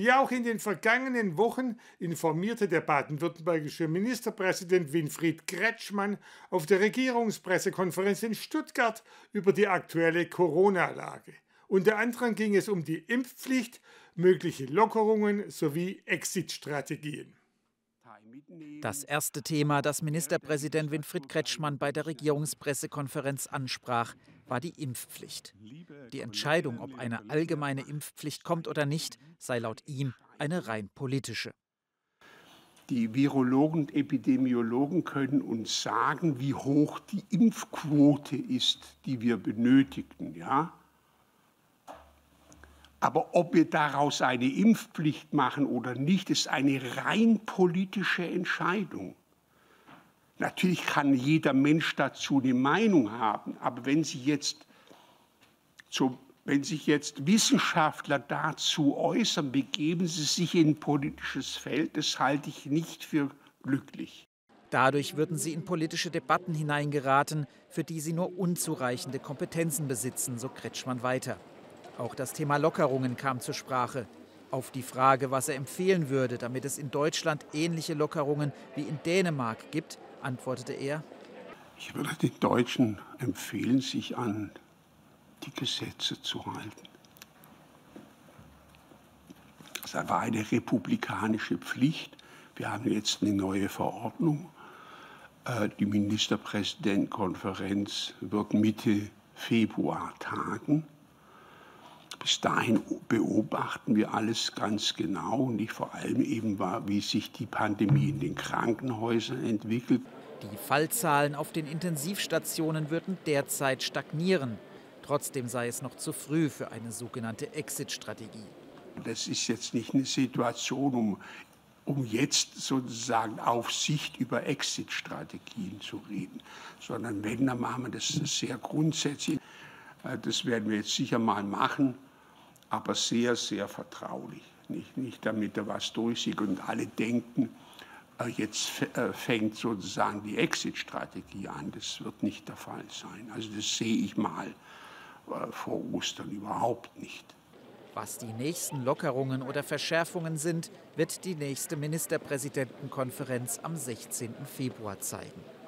Wie auch in den vergangenen Wochen informierte der baden-württembergische Ministerpräsident Winfried Kretschmann auf der Regierungspressekonferenz in Stuttgart über die aktuelle Corona-Lage. Unter anderem ging es um die Impfpflicht, mögliche Lockerungen sowie Exit-Strategien. Das erste Thema, das Ministerpräsident Winfried Kretschmann bei der Regierungspressekonferenz ansprach, war die Impfpflicht. Die Entscheidung, ob eine allgemeine Impfpflicht kommt oder nicht, sei laut ihm eine rein politische. Die Virologen und Epidemiologen können uns sagen, wie hoch die Impfquote ist, die wir benötigen. Ja? Aber ob wir daraus eine Impfpflicht machen oder nicht, ist eine rein politische Entscheidung. Natürlich kann jeder Mensch dazu eine Meinung haben, aber wenn, Sie jetzt zu, wenn sich jetzt Wissenschaftler dazu äußern, begeben sie sich in ein politisches Feld. Das halte ich nicht für glücklich. Dadurch würden sie in politische Debatten hineingeraten, für die sie nur unzureichende Kompetenzen besitzen, so Kretschmann weiter. Auch das Thema Lockerungen kam zur Sprache. Auf die Frage, was er empfehlen würde, damit es in Deutschland ähnliche Lockerungen wie in Dänemark gibt, antwortete er, ich würde den Deutschen empfehlen, sich an die Gesetze zu halten. Das war eine republikanische Pflicht. Wir haben jetzt eine neue Verordnung. Äh, die Ministerpräsidentenkonferenz wird Mitte Februar tagen. Bis dahin beobachten wir alles ganz genau und nicht vor allem eben, wie sich die Pandemie in den Krankenhäusern entwickelt. Die Fallzahlen auf den Intensivstationen würden derzeit stagnieren. Trotzdem sei es noch zu früh für eine sogenannte Exit-Strategie. Das ist jetzt nicht eine Situation, um, um jetzt sozusagen auf Sicht über Exit-Strategien zu reden, sondern wenn, dann machen wir das sehr grundsätzlich. Äh, das werden wir jetzt sicher mal machen aber sehr, sehr vertraulich. Nicht, nicht damit er was durchsieht und alle denken, äh, jetzt äh, fängt sozusagen die Exit-Strategie an. Das wird nicht der Fall sein. Also das sehe ich mal äh, vor Ostern überhaupt nicht. Was die nächsten Lockerungen oder Verschärfungen sind, wird die nächste Ministerpräsidentenkonferenz am 16. Februar zeigen.